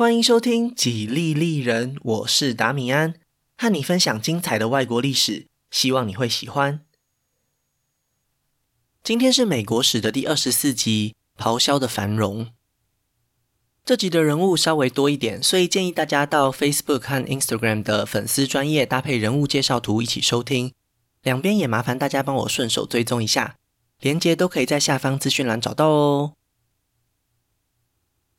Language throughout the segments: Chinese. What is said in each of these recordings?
欢迎收听《几利利人》，我是达米安，和你分享精彩的外国历史，希望你会喜欢。今天是美国史的第二十四集《咆哮的繁荣》。这集的人物稍微多一点，所以建议大家到 Facebook 和 Instagram 的粉丝专业搭配人物介绍图一起收听。两边也麻烦大家帮我顺手追踪一下，连接都可以在下方资讯栏找到哦。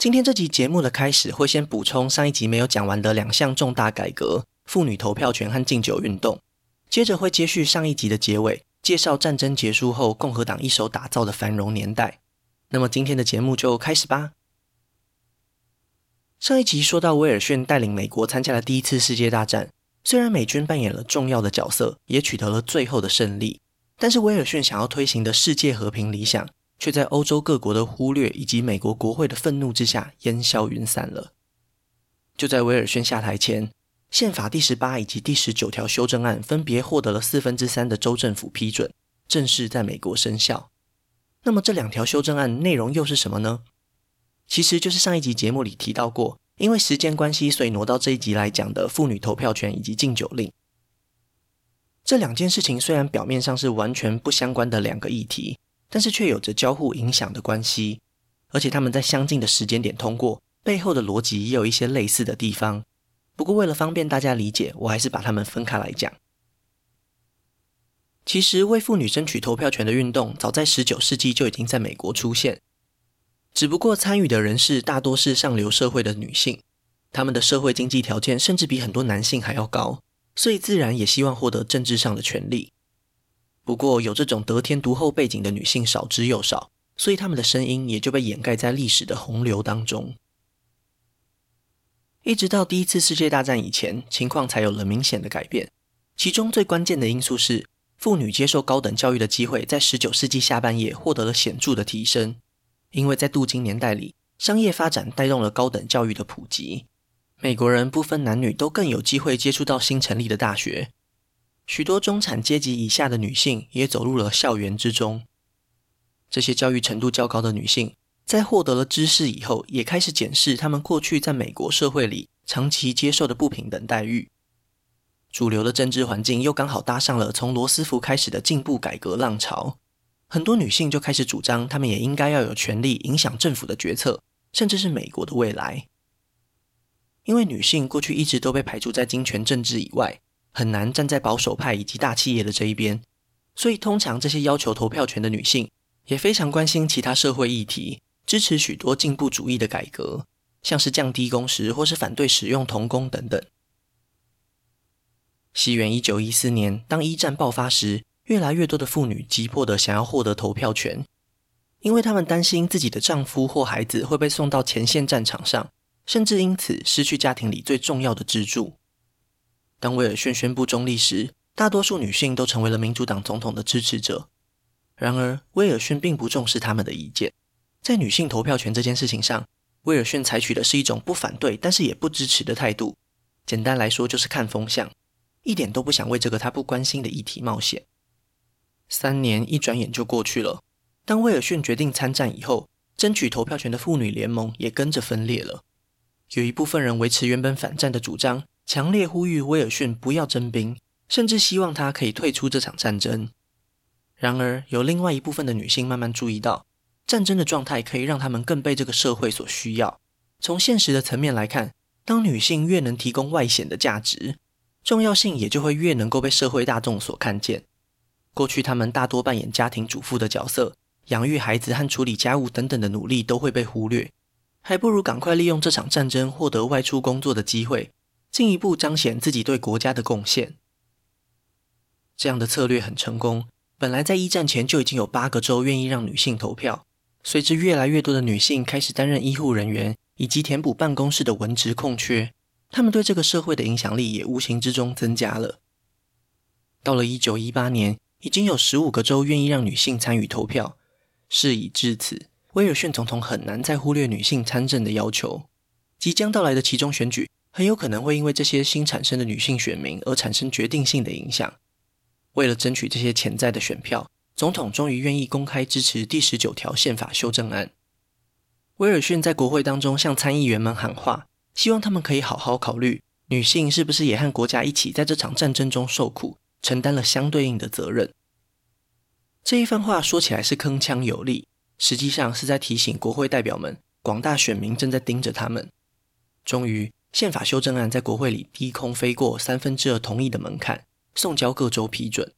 今天这集节目的开始会先补充上一集没有讲完的两项重大改革：妇女投票权和禁酒运动。接着会接续上一集的结尾，介绍战争结束后共和党一手打造的繁荣年代。那么今天的节目就开始吧。上一集说到威尔逊带领美国参加了第一次世界大战，虽然美军扮演了重要的角色，也取得了最后的胜利，但是威尔逊想要推行的世界和平理想，却在欧洲各国的忽略以及美国国会的愤怒之下烟消云散了。就在威尔逊下台前，宪法第十八以及第十九条修正案分别获得了四分之三的州政府批准，正式在美国生效。那么这两条修正案内容又是什么呢？其实就是上一集节目里提到过，因为时间关系，所以挪到这一集来讲的妇女投票权以及禁酒令。这两件事情虽然表面上是完全不相关的两个议题。但是却有着交互影响的关系，而且他们在相近的时间点通过，背后的逻辑也有一些类似的地方。不过为了方便大家理解，我还是把它们分开来讲。其实为妇女争取投票权的运动，早在十九世纪就已经在美国出现，只不过参与的人士大多是上流社会的女性，她们的社会经济条件甚至比很多男性还要高，所以自然也希望获得政治上的权利。不过，有这种得天独厚背景的女性少之又少，所以她们的声音也就被掩盖在历史的洪流当中。一直到第一次世界大战以前，情况才有了明显的改变。其中最关键的因素是，妇女接受高等教育的机会在十九世纪下半叶获得了显著的提升。因为在镀金年代里，商业发展带动了高等教育的普及，美国人不分男女都更有机会接触到新成立的大学。许多中产阶级以下的女性也走入了校园之中。这些教育程度较高的女性，在获得了知识以后，也开始检视她们过去在美国社会里长期接受的不平等待遇。主流的政治环境又刚好搭上了从罗斯福开始的进步改革浪潮，很多女性就开始主张，她们也应该要有权利影响政府的决策，甚至是美国的未来。因为女性过去一直都被排除在金权政治以外。很难站在保守派以及大企业的这一边，所以通常这些要求投票权的女性也非常关心其他社会议题，支持许多进步主义的改革，像是降低工时或是反对使用童工等等。西元一九一四年，当一战爆发时，越来越多的妇女急迫地想要获得投票权，因为她们担心自己的丈夫或孩子会被送到前线战场上，甚至因此失去家庭里最重要的支柱。当威尔逊宣布中立时，大多数女性都成为了民主党总统的支持者。然而，威尔逊并不重视他们的意见。在女性投票权这件事情上，威尔逊采取的是一种不反对，但是也不支持的态度。简单来说，就是看风向，一点都不想为这个他不关心的议题冒险。三年一转眼就过去了。当威尔逊决定参战以后，争取投票权的妇女联盟也跟着分裂了。有一部分人维持原本反战的主张。强烈呼吁威尔逊不要征兵，甚至希望他可以退出这场战争。然而，有另外一部分的女性慢慢注意到，战争的状态可以让他们更被这个社会所需要。从现实的层面来看，当女性越能提供外显的价值，重要性也就会越能够被社会大众所看见。过去，她们大多扮演家庭主妇的角色，养育孩子和处理家务等等的努力都会被忽略，还不如赶快利用这场战争获得外出工作的机会。进一步彰显自己对国家的贡献，这样的策略很成功。本来在一战前就已经有八个州愿意让女性投票，随着越来越多的女性开始担任医护人员以及填补办公室的文职空缺，她们对这个社会的影响力也无形之中增加了。到了一九一八年，已经有十五个州愿意让女性参与投票。事已至此，威尔逊总统很难再忽略女性参政的要求。即将到来的其中选举。很有可能会因为这些新产生的女性选民而产生决定性的影响。为了争取这些潜在的选票，总统终于愿意公开支持第十九条宪法修正案。威尔逊在国会当中向参议员们喊话，希望他们可以好好考虑，女性是不是也和国家一起在这场战争中受苦，承担了相对应的责任。这一番话说起来是铿锵有力，实际上是在提醒国会代表们，广大选民正在盯着他们。终于，宪法修正案在国会里低空飞过三分之二同意的门槛，送交各州批准。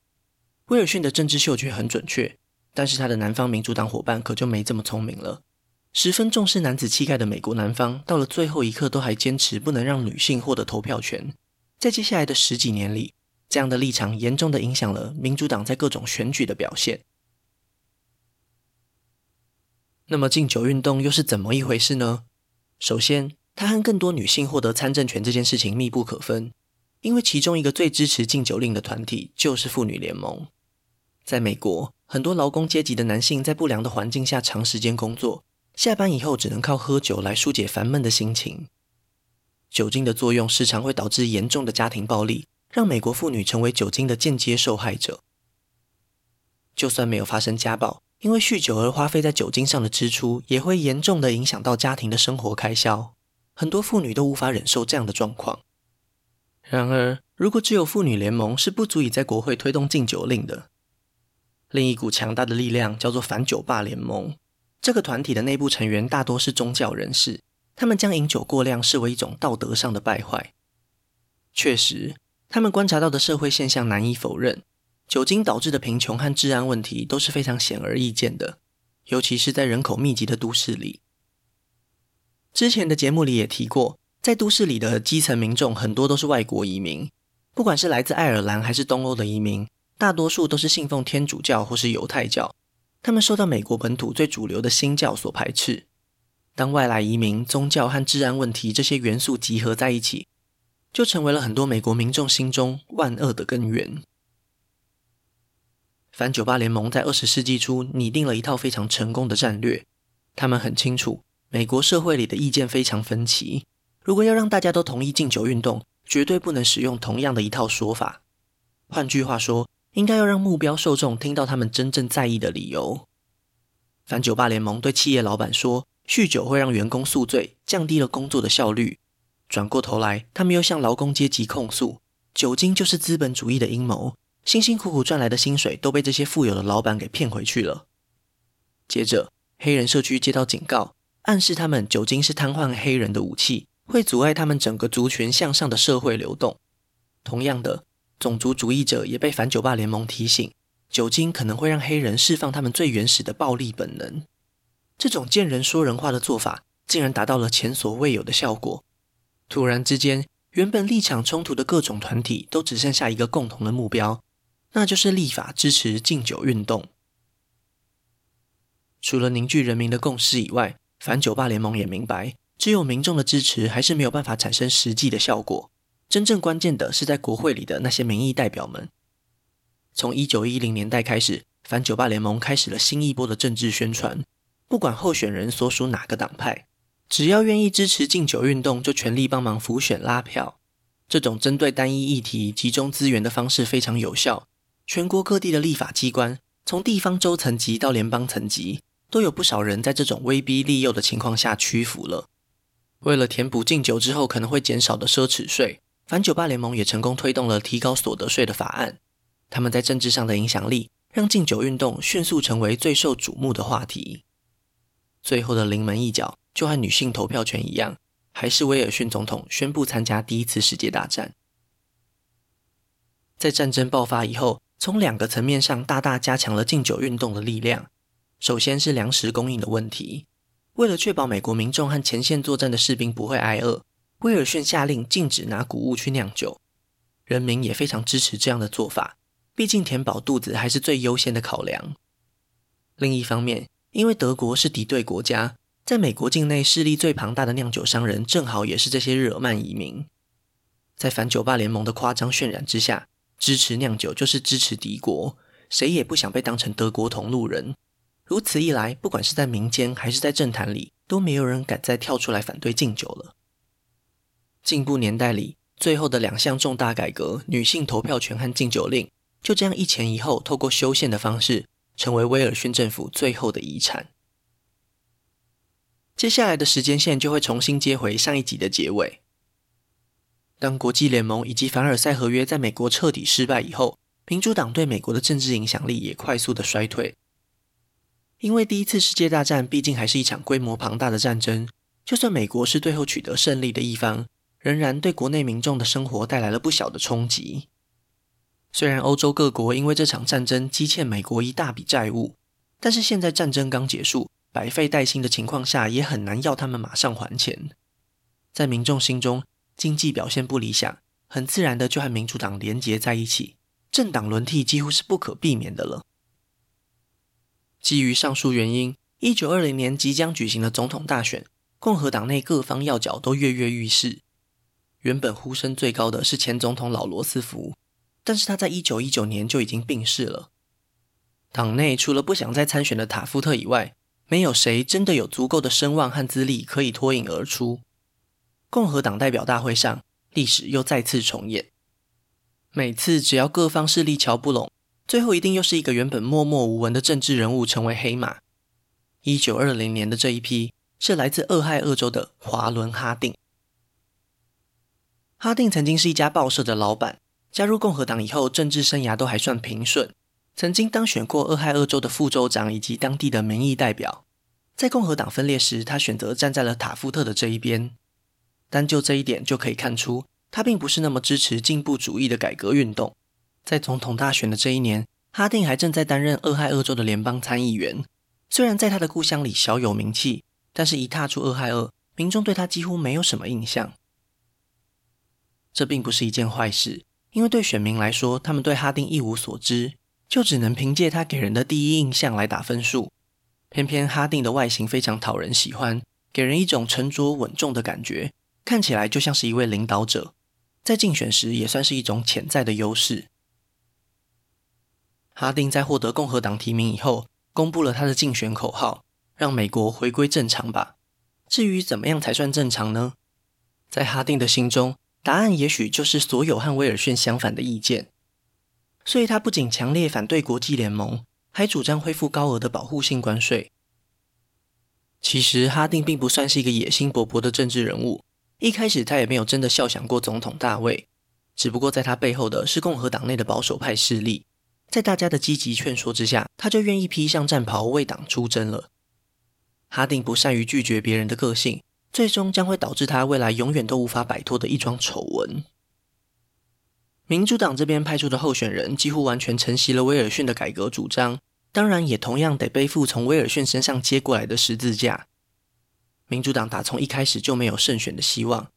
威尔逊的政治嗅觉很准确，但是他的南方民主党伙伴可就没这么聪明了。十分重视男子气概的美国南方，到了最后一刻都还坚持不能让女性获得投票权。在接下来的十几年里，这样的立场严重的影响了民主党在各种选举的表现。那么禁酒运动又是怎么一回事呢？首先，它和更多女性获得参政权这件事情密不可分，因为其中一个最支持禁酒令的团体就是妇女联盟。在美国，很多劳工阶级的男性在不良的环境下长时间工作。下班以后只能靠喝酒来疏解烦闷的心情。酒精的作用时常会导致严重的家庭暴力，让美国妇女成为酒精的间接受害者。就算没有发生家暴，因为酗酒而花费在酒精上的支出，也会严重的影响到家庭的生活开销。很多妇女都无法忍受这样的状况。然而，如果只有妇女联盟是不足以在国会推动禁酒令的。另一股强大的力量叫做反酒霸联盟。这个团体的内部成员大多是宗教人士，他们将饮酒过量视为一种道德上的败坏。确实，他们观察到的社会现象难以否认，酒精导致的贫穷和治安问题都是非常显而易见的，尤其是在人口密集的都市里。之前的节目里也提过，在都市里的基层民众很多都是外国移民，不管是来自爱尔兰还是东欧的移民，大多数都是信奉天主教或是犹太教。他们受到美国本土最主流的新教所排斥。当外来移民、宗教和治安问题这些元素集合在一起，就成为了很多美国民众心中万恶的根源。反酒吧联盟在二十世纪初拟定了一套非常成功的战略。他们很清楚，美国社会里的意见非常分歧。如果要让大家都同意禁酒运动，绝对不能使用同样的一套说法。换句话说，应该要让目标受众听到他们真正在意的理由。反酒吧联盟对企业老板说，酗酒会让员工宿醉，降低了工作的效率。转过头来，他们又向劳工阶级控诉，酒精就是资本主义的阴谋，辛辛苦苦赚来的薪水都被这些富有的老板给骗回去了。接着，黑人社区接到警告，暗示他们酒精是瘫痪黑人的武器，会阻碍他们整个族群向上的社会流动。同样的。种族主义者也被反酒吧联盟提醒，酒精可能会让黑人释放他们最原始的暴力本能。这种见人说人话的做法，竟然达到了前所未有的效果。突然之间，原本立场冲突的各种团体都只剩下一个共同的目标，那就是立法支持禁酒运动。除了凝聚人民的共识以外，反酒吧联盟也明白，只有民众的支持还是没有办法产生实际的效果。真正关键的是在国会里的那些民意代表们。从一九一零年代开始，反酒吧联盟开始了新一波的政治宣传。不管候选人所属哪个党派，只要愿意支持禁酒运动，就全力帮忙浮选拉票。这种针对单一议题集中资源的方式非常有效。全国各地的立法机关，从地方州层级到联邦层级，都有不少人在这种威逼利诱的情况下屈服了。为了填补禁酒之后可能会减少的奢侈税。反酒吧联盟也成功推动了提高所得税的法案，他们在政治上的影响力让禁酒运动迅速成为最受瞩目的话题。最后的临门一脚，就和女性投票权一样，还是威尔逊总统宣布参加第一次世界大战。在战争爆发以后，从两个层面上大大加强了禁酒运动的力量。首先是粮食供应的问题，为了确保美国民众和前线作战的士兵不会挨饿。威尔逊下令禁止拿谷物去酿酒，人民也非常支持这样的做法，毕竟填饱肚子还是最优先的考量。另一方面，因为德国是敌对国家，在美国境内势力最庞大的酿酒商人正好也是这些日耳曼移民，在反酒吧联盟的夸张渲染之下，支持酿酒就是支持敌国，谁也不想被当成德国同路人。如此一来，不管是在民间还是在政坛里，都没有人敢再跳出来反对禁酒了。进步年代里，最后的两项重大改革——女性投票权和禁酒令，就这样一前一后，透过修宪的方式，成为威尔逊政府最后的遗产。接下来的时间线就会重新接回上一集的结尾。当国际联盟以及凡尔赛合约在美国彻底失败以后，民主党对美国的政治影响力也快速的衰退。因为第一次世界大战毕竟还是一场规模庞大的战争，就算美国是最后取得胜利的一方，仍然对国内民众的生活带来了不小的冲击。虽然欧洲各国因为这场战争积欠美国一大笔债务，但是现在战争刚结束，百废待兴的情况下，也很难要他们马上还钱。在民众心中，经济表现不理想，很自然的就和民主党连结在一起，政党轮替几乎是不可避免的了。基于上述原因，一九二零年即将举行的总统大选，共和党内各方要角都跃跃欲试。原本呼声最高的是前总统老罗斯福，但是他在一九一九年就已经病逝了。党内除了不想再参选的塔夫特以外，没有谁真的有足够的声望和资历可以脱颖而出。共和党代表大会上，历史又再次重演。每次只要各方势力瞧不拢，最后一定又是一个原本默默无闻的政治人物成为黑马。一九二零年的这一批是来自俄亥俄州的华伦·哈定。哈定曾经是一家报社的老板，加入共和党以后，政治生涯都还算平顺，曾经当选过俄亥俄州的副州长以及当地的民意代表。在共和党分裂时，他选择站在了塔夫特的这一边。单就这一点就可以看出，他并不是那么支持进步主义的改革运动。在总统大选的这一年，哈定还正在担任俄亥俄州的联邦参议员。虽然在他的故乡里小有名气，但是一踏出俄亥俄，民众对他几乎没有什么印象。这并不是一件坏事，因为对选民来说，他们对哈定一无所知，就只能凭借他给人的第一印象来打分数。偏偏哈定的外形非常讨人喜欢，给人一种沉着稳重的感觉。看起来就像是一位领导者，在竞选时也算是一种潜在的优势。哈定在获得共和党提名以后，公布了他的竞选口号：“让美国回归正常吧。”至于怎么样才算正常呢？在哈定的心中，答案也许就是所有和威尔逊相反的意见。所以他不仅强烈反对国际联盟，还主张恢复高额的保护性关税。其实哈定并不算是一个野心勃勃的政治人物。一开始他也没有真的肖想过总统大位，只不过在他背后的是共和党内的保守派势力，在大家的积极劝说之下，他就愿意披上战袍为党出征了。哈定不善于拒绝别人的个性，最终将会导致他未来永远都无法摆脱的一桩丑闻。民主党这边派出的候选人几乎完全承袭了威尔逊的改革主张，当然也同样得背负从威尔逊身上接过来的十字架。民主党打从一开始就没有胜选的希望，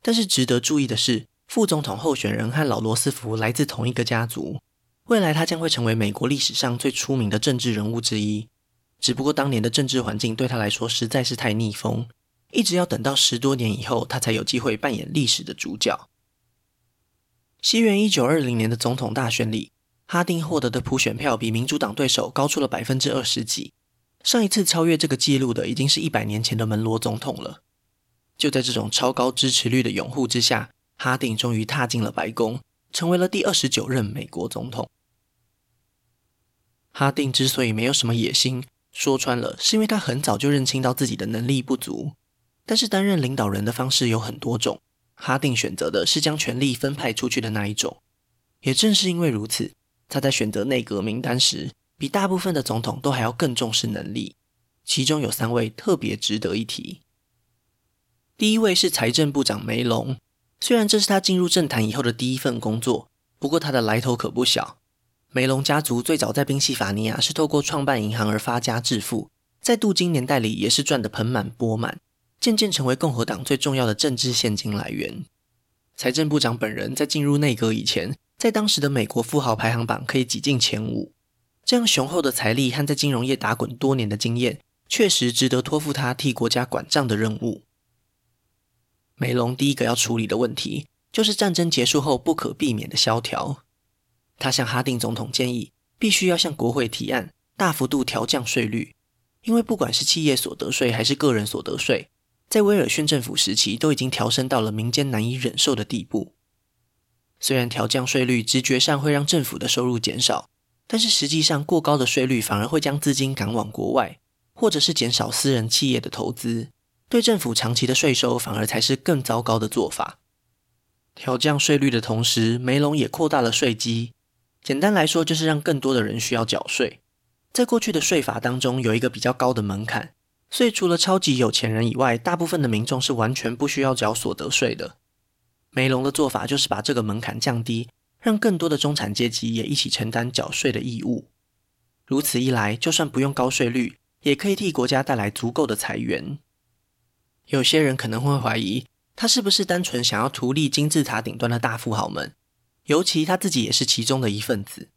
但是值得注意的是，副总统候选人和老罗斯福来自同一个家族，未来他将会成为美国历史上最出名的政治人物之一。只不过当年的政治环境对他来说实在是太逆风，一直要等到十多年以后，他才有机会扮演历史的主角。西元一九二零年的总统大选里，哈定获得的普选票比民主党对手高出了百分之二十几。上一次超越这个记录的，已经是一百年前的门罗总统了。就在这种超高支持率的拥护之下，哈定终于踏进了白宫，成为了第二十九任美国总统。哈定之所以没有什么野心，说穿了，是因为他很早就认清到自己的能力不足。但是担任领导人的方式有很多种，哈定选择的是将权力分派出去的那一种。也正是因为如此，他在选择内阁名单时，比大部分的总统都还要更重视能力，其中有三位特别值得一提。第一位是财政部长梅隆，虽然这是他进入政坛以后的第一份工作，不过他的来头可不小。梅隆家族最早在宾夕法尼亚是透过创办银行而发家致富，在镀金年代里也是赚得盆满钵满，渐渐成为共和党最重要的政治现金来源。财政部长本人在进入内阁以前，在当时的美国富豪排行榜可以挤进前五。这样雄厚的财力和在金融业打滚多年的经验，确实值得托付他替国家管账的任务。梅隆第一个要处理的问题，就是战争结束后不可避免的萧条。他向哈定总统建议，必须要向国会提案，大幅度调降税率，因为不管是企业所得税还是个人所得税，在威尔逊政府时期都已经调升到了民间难以忍受的地步。虽然调降税率直觉上会让政府的收入减少。但是实际上，过高的税率反而会将资金赶往国外，或者是减少私人企业的投资，对政府长期的税收反而才是更糟糕的做法。调降税率的同时，梅隆也扩大了税基。简单来说，就是让更多的人需要缴税。在过去的税法当中，有一个比较高的门槛，所以除了超级有钱人以外，大部分的民众是完全不需要缴所得税的。梅隆的做法就是把这个门槛降低，让更多的中产阶级也一起承担缴税的义务。如此一来，就算不用高税率，也可以替国家带来足够的财源。有些人可能会怀疑，他是不是单纯想要图利金字塔顶端的大富豪们？尤其他自己也是其中的一份子。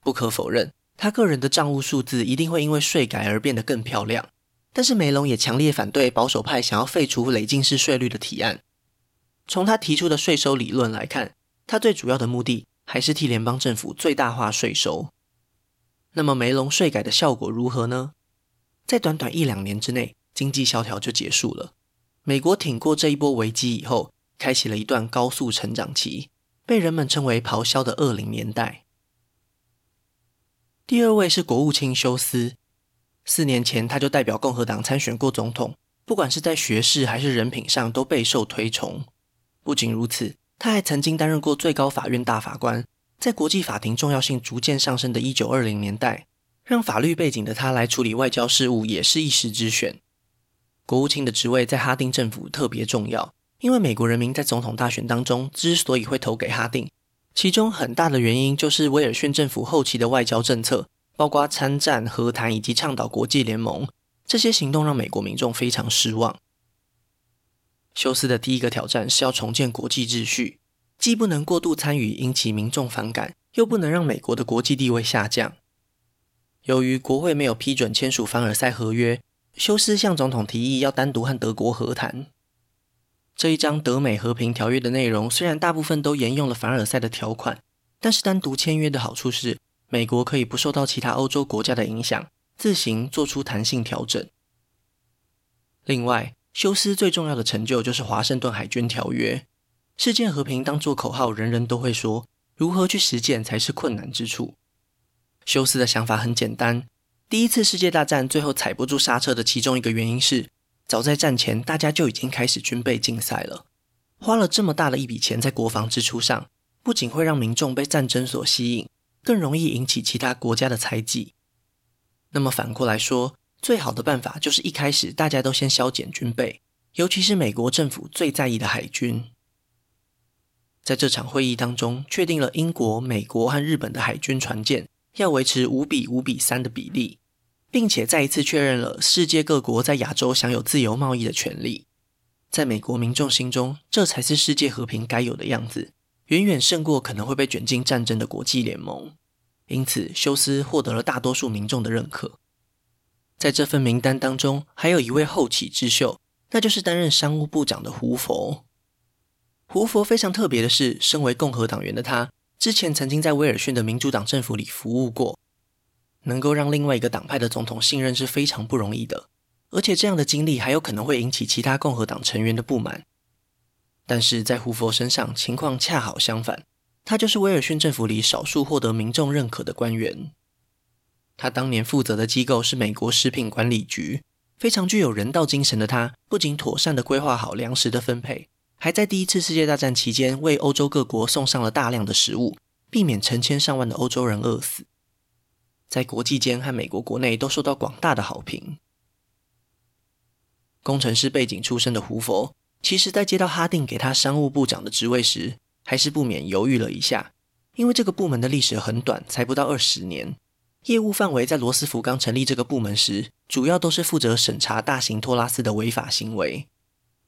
不可否认，他个人的账务数字一定会因为税改而变得更漂亮。但是梅隆也强烈反对保守派想要废除累进式税率的提案。从他提出的税收理论来看，他最主要的目的还是替联邦政府最大化税收。那么梅隆税改的效果如何呢？在短短一两年之内，经济萧条就结束了。美国挺过这一波危机以后，开启了一段高速成长期，被人们称为“咆哮的二零年代”。第二位是国务卿休斯，四年前他就代表共和党参选过总统，不管是在学识还是人品上都备受推崇。不仅如此，他还曾经担任过最高法院大法官。在国际法庭重要性逐渐上升的一九二零年代，让法律背景的他来处理外交事务也是一时之选。国务卿的职位在哈丁政府特别重要，因为美国人民在总统大选当中之所以会投给哈定，其中很大的原因就是威尔逊政府后期的外交政策，包括参战、和谈以及倡导国际联盟，这些行动让美国民众非常失望。休斯的第一个挑战是要重建国际秩序。既不能过度参与引起民众反感，又不能让美国的国际地位下降。由于国会没有批准签署凡尔赛合约，休斯向总统提议要单独和德国和谈。这一张德美和平条约的内容虽然大部分都沿用了凡尔赛的条款，但是单独签约的好处是，美国可以不受到其他欧洲国家的影响，自行做出弹性调整。另外，休斯最重要的成就就是华盛顿海军条约。世界和平当作口号，人人都会说，如何去实践才是困难之处。休斯的想法很简单：第一次世界大战最后踩不住刹车的其中一个原因是，早在战前大家就已经开始军备竞赛了，花了这么大的一笔钱在国防支出上，不仅会让民众被战争所吸引，更容易引起其他国家的猜忌。那么反过来说，最好的办法就是一开始大家都先削减军备，尤其是美国政府最在意的海军。在这场会议当中，确定了英国、美国和日本的海军船舰要维持五比五比三的比例，并且再一次确认了世界各国在亚洲享有自由贸易的权利。在美国民众心中，这才是世界和平该有的样子，远远胜过可能会被卷进战争的国际联盟。因此，休斯获得了大多数民众的认可。在这份名单当中，还有一位后起之秀，那就是担任商务部长的胡佛。胡佛非常特别的是，身为共和党员的他，之前曾经在威尔逊的民主党政府里服务过，能够让另外一个党派的总统信任是非常不容易的，而且这样的经历还有可能会引起其他共和党成员的不满。但是在胡佛身上，情况恰好相反，他就是威尔逊政府里少数获得民众认可的官员。他当年负责的机构是美国食品管理局，非常具有人道精神的他，不仅妥善地规划好粮食的分配。还在第一次世界大战期间为欧洲各国送上了大量的食物，避免成千上万的欧洲人饿死。在国际间和美国国内都受到广大的好评。工程师背景出身的胡佛，其实在接到哈定给他商务部长的职位时，还是不免犹豫了一下，因为这个部门的历史很短，才不到二十年。业务范围在罗斯福刚成立这个部门时，主要都是负责审查大型托拉斯的违法行为。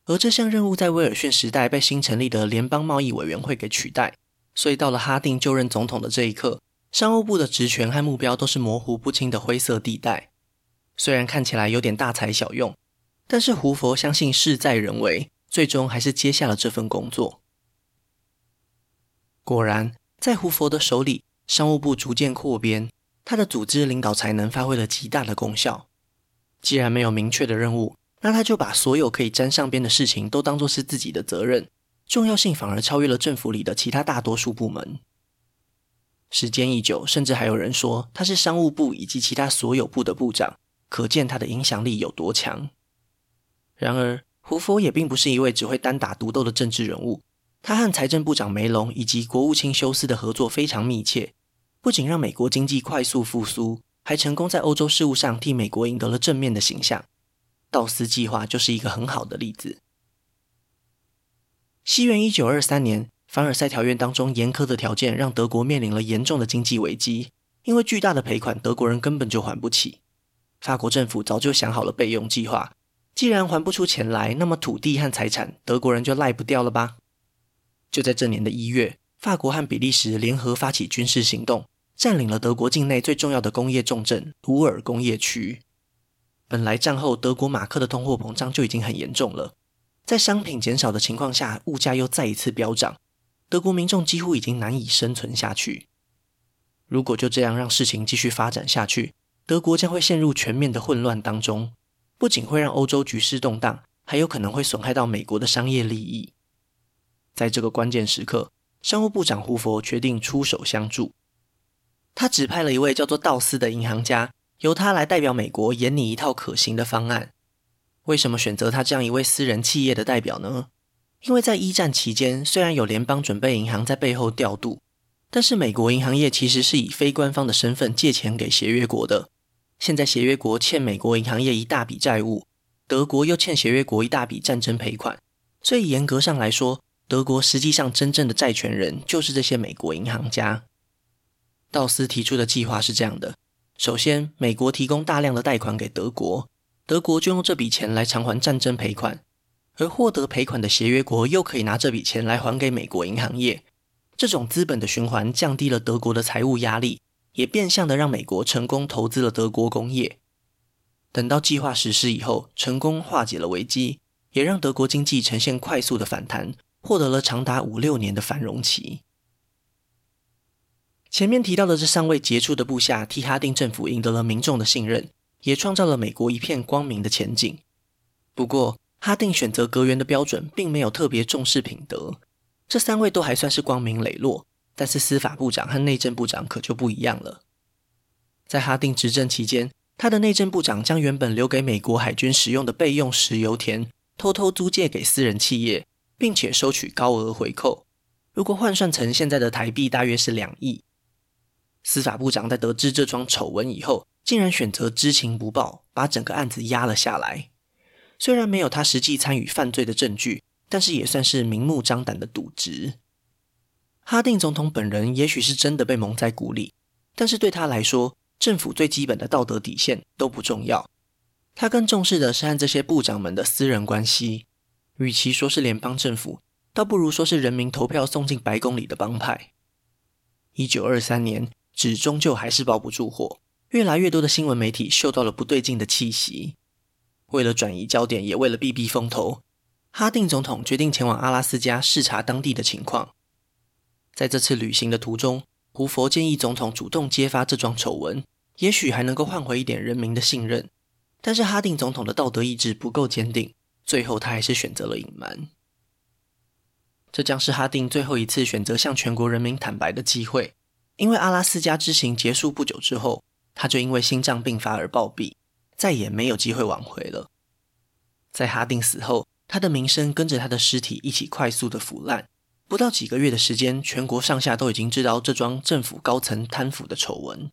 而这项任务在威尔逊时代被新成立的联邦贸易委员会给取代，所以到了哈定就任总统的这一刻，商务部的职权和目标都是模糊不清的灰色地带。虽然看起来有点大材小用，但是胡佛相信事在人为，最终还是接下了这份工作。果然，在胡佛的手里，商务部逐渐扩编，他的组织领导才能发挥了极大的功效。既然没有明确的任务，那他就把所有可以沾上边的事情都当作是自己的责任，重要性反而超越了政府里的其他大多数部门。时间一久，甚至还有人说他是商务部以及其他所有部的部长，可见他的影响力有多强。然而，胡佛也并不是一位只会单打独斗的政治人物。他和财政部长梅隆以及国务卿休斯的合作非常密切，不仅让美国经济快速复苏，还成功在欧洲事务上替美国赢得了正面的形象。道斯计划就是一个很好的例子。西元一九二三年，凡尔赛条约当中严苛的条件让德国面临了严重的经济危机，因为巨大的赔款，德国人根本就还不起。法国政府早就想好了备用计划，既然还不出钱来，那么土地和财产，德国人就赖不掉了吧？就在这年的一月，法国和比利时联合发起军事行动，占领了德国境内最重要的工业重镇鲁尔工业区。本来战后德国马克的通货膨胀就已经很严重了，在商品减少的情况下，物价又再一次飙涨，德国民众几乎已经难以生存下去。如果就这样让事情继续发展下去，德国将会陷入全面的混乱当中，不仅会让欧洲局势动荡，还有可能会损害到美国的商业利益。在这个关键时刻，商务部长胡佛决定出手相助。他指派了一位叫做道斯的银行家，由他来代表美国研拟一套可行的方案。为什么选择他这样一位私人企业的代表呢？因为在一战期间，虽然有联邦准备银行在背后调度，但是美国银行业其实是以非官方的身份借钱给协约国的。现在协约国欠美国银行业一大笔债务，德国又欠协约国一大笔战争赔款，所以严格上来说，德国实际上真正的债权人就是这些美国银行家。道斯提出的计划是这样的：首先，美国提供大量的贷款给德国，德国就用这笔钱来偿还战争赔款，而获得赔款的协约国又可以拿这笔钱来还给美国银行业。这种资本的循环降低了德国的财务压力，也变相的让美国成功投资了德国工业。等到计划实施以后，成功化解了危机，也让德国经济呈现快速的反弹。获得了长达五六年的繁荣期。前面提到的这三位杰出的部下，替哈定政府赢得了民众的信任，也创造了美国一片光明的前景。不过，哈定选择阁员的标准并没有特别重视品德。这三位都还算是光明磊落，但是司法部长和内政部长可就不一样了。在哈定执政期间，他的内政部长将原本留给美国海军使用的备用石油田偷偷租借给私人企业。并且收取高额回扣，如果换算成现在的台币，大约是两亿。司法部长在得知这桩丑闻以后，竟然选择知情不报，把整个案子压了下来。虽然没有他实际参与犯罪的证据，但是也算是明目张胆的渎职。哈定总统本人也许是真的被蒙在鼓里，但是对他来说，政府最基本的道德底线都不重要，他更重视的是和这些部长们的私人关系。与其说是联邦政府，倒不如说是人民投票送进白宫里的帮派。一九二三年，纸终究还是包不住火，越来越多的新闻媒体嗅到了不对劲的气息。为了转移焦点，也为了避避风头，哈定总统决定前往阿拉斯加视察当地的情况。在这次旅行的途中，胡佛建议总统主动揭发这桩丑闻，也许还能够换回一点人民的信任。但是哈定总统的道德意志不够坚定。最后，他还是选择了隐瞒。这将是哈定最后一次选择向全国人民坦白的机会，因为阿拉斯加之行结束不久之后，他就因为心脏病发而暴毙，再也没有机会挽回了。在哈定死后，他的名声跟着他的尸体一起快速的腐烂。不到几个月的时间，全国上下都已经知道这桩政府高层贪腐的丑闻。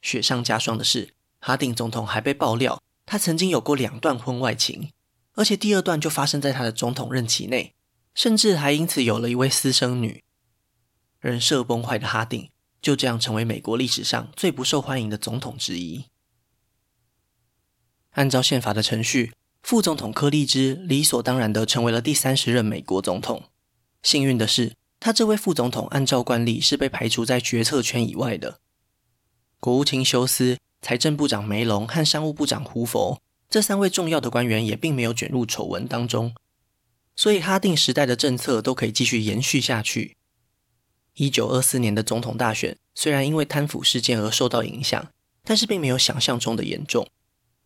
雪上加霜的是，哈定总统还被爆料，他曾经有过两段婚外情。而且第二段就发生在他的总统任期内，甚至还因此有了一位私生女。人设崩坏的哈定就这样成为美国历史上最不受欢迎的总统之一。按照宪法的程序，副总统柯立芝理所当然地成为了第三十任美国总统。幸运的是，他这位副总统按照惯例是被排除在决策圈以外的。国务卿休斯、财政部长梅隆和商务部长胡佛。这三位重要的官员也并没有卷入丑闻当中，所以哈定时代的政策都可以继续延续下去。一九二四年的总统大选虽然因为贪腐事件而受到影响，但是并没有想象中的严重。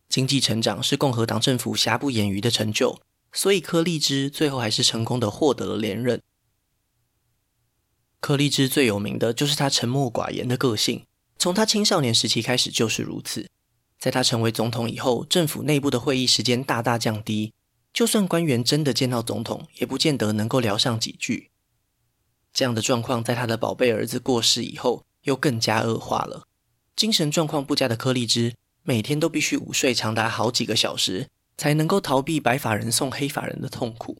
经济成长是共和党政府瑕不掩瑜的成就，所以柯立芝最后还是成功的获得了连任。柯立芝最有名的就是他沉默寡言的个性，从他青少年时期开始就是如此。在他成为总统以后，政府内部的会议时间大大降低，就算官员真的见到总统，也不见得能够聊上几句。这样的状况在他的宝贝儿子过世以后，又更加恶化了。精神状况不佳的柯立芝，每天都必须午睡长达好几个小时，才能够逃避白发人送黑发人的痛苦。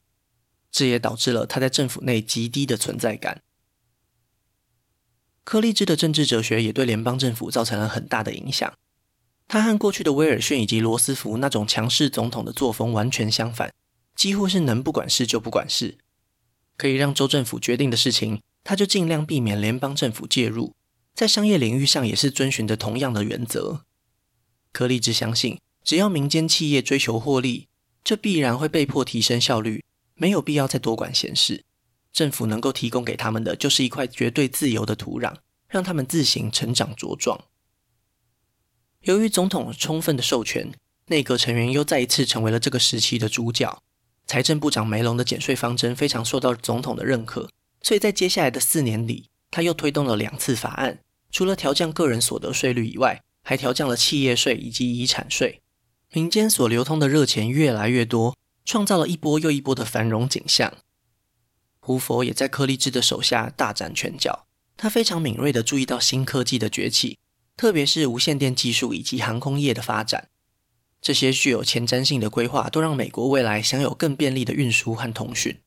这也导致了他在政府内极低的存在感。柯立芝的政治哲学也对联邦政府造成了很大的影响。他和过去的威尔逊以及罗斯福那种强势总统的作风完全相反，几乎是能不管事就不管事。可以让州政府决定的事情，他就尽量避免联邦政府介入。在商业领域上也是遵循着同样的原则。柯立芝相信，只要民间企业追求获利，这必然会被迫提升效率。没有必要再多管闲事，政府能够提供给他们的就是一块绝对自由的土壤，让他们自行成长茁壮。由于总统充分的授权，内阁成员又再一次成为了这个时期的主角。财政部长梅隆的减税方针非常受到总统的认可，所以在接下来的四年里，他又推动了两次法案，除了调降个人所得税率以外，还调降了企业税以及遗产税。民间所流通的热钱越来越多。创造了一波又一波的繁荣景象。胡佛也在柯立芝的手下大展拳脚，他非常敏锐地注意到新科技的崛起，特别是无线电技术以及航空业的发展。这些具有前瞻性的规划，都让美国未来享有更便利的运输和通讯。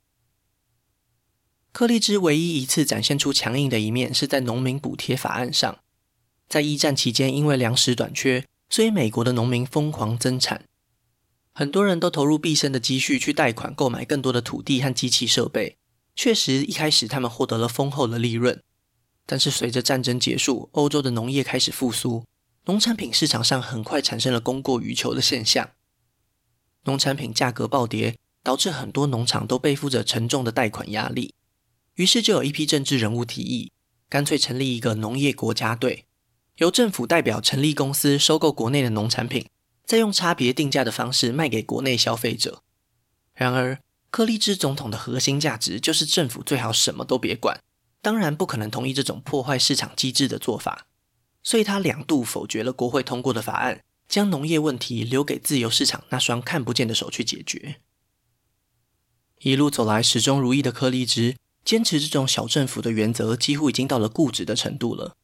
柯立芝唯一一次展现出强硬的一面，是在农民补贴法案上。在一战期间，因为粮食短缺，所以美国的农民疯狂增产。很多人都投入毕生的积蓄去贷款购买更多的土地和机器设备。确实，一开始他们获得了丰厚的利润。但是随着战争结束，欧洲的农业开始复苏，农产品市场上很快产生了供过于求的现象。农产品价格暴跌，导致很多农场都背负着沉重的贷款压力。于是就有一批政治人物提议，干脆成立一个农业国家队，由政府代表成立公司，收购国内的农产品。再用差别定价的方式卖给国内消费者。然而，柯立芝总统的核心价值就是政府最好什么都别管，当然不可能同意这种破坏市场机制的做法，所以他两度否决了国会通过的法案，将农业问题留给自由市场那双看不见的手去解决。一路走来始终如一的柯立芝，坚持这种小政府的原则，几乎已经到了固执的程度了。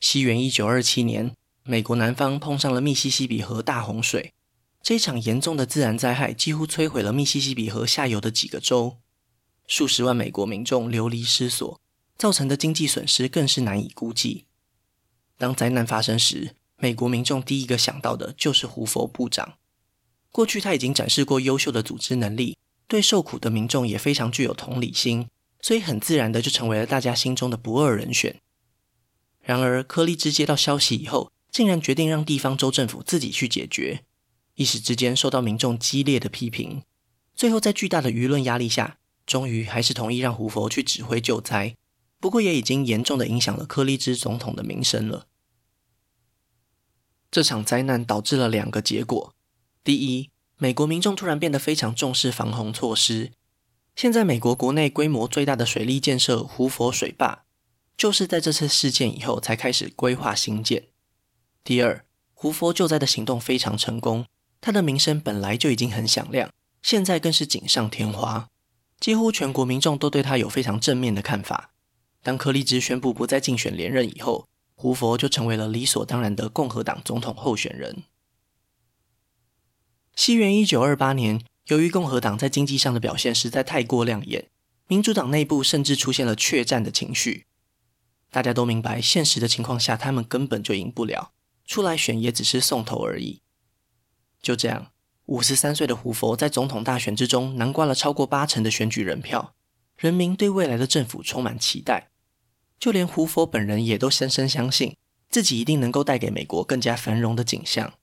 西元一九二七年。美国南方碰上了密西西比河大洪水，这场严重的自然灾害几乎摧毁了密西西比河下游的几个州，数十万美国民众流离失所，造成的经济损失更是难以估计。当灾难发生时，美国民众第一个想到的就是胡佛部长。过去他已经展示过优秀的组织能力，对受苦的民众也非常具有同理心，所以很自然的就成为了大家心中的不二人选。然而，柯立芝接到消息以后，竟然决定让地方州政府自己去解决，一时之间受到民众激烈的批评。最后在巨大的舆论压力下，终于还是同意让胡佛去指挥救灾。不过也已经严重的影响了柯立芝总统的名声了。这场灾难导致了两个结果：第一，美国民众突然变得非常重视防洪措施。现在美国国内规模最大的水利建设——胡佛水坝，就是在这次事件以后才开始规划兴建。第二，胡佛救灾的行动非常成功，他的名声本来就已经很响亮，现在更是锦上添花，几乎全国民众都对他有非常正面的看法。当柯立芝宣布不再竞选连任以后，胡佛就成为了理所当然的共和党总统候选人。西元一九二八年，由于共和党在经济上的表现实在太过亮眼，民主党内部甚至出现了怯战的情绪。大家都明白，现实的情况下，他们根本就赢不了。出来选也只是送头而已。就这样，五十三岁的胡佛在总统大选之中囊括了超过八成的选举人票，人民对未来的政府充满期待，就连胡佛本人也都深深相信自己一定能够带给美国更加繁荣的景象。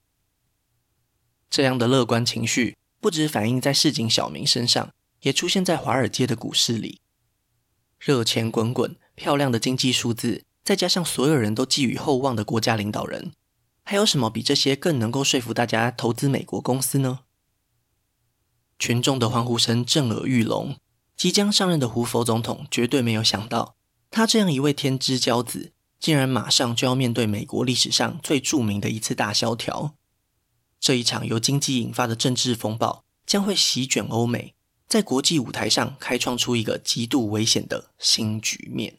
这样的乐观情绪不止反映在市井小民身上，也出现在华尔街的股市里，热钱滚滚，漂亮的经济数字，再加上所有人都寄予厚望的国家领导人。还有什么比这些更能够说服大家投资美国公司呢？群众的欢呼声震耳欲聋。即将上任的胡佛总统绝对没有想到，他这样一位天之骄子，竟然马上就要面对美国历史上最著名的一次大萧条。这一场由经济引发的政治风暴，将会席卷欧美，在国际舞台上开创出一个极度危险的新局面。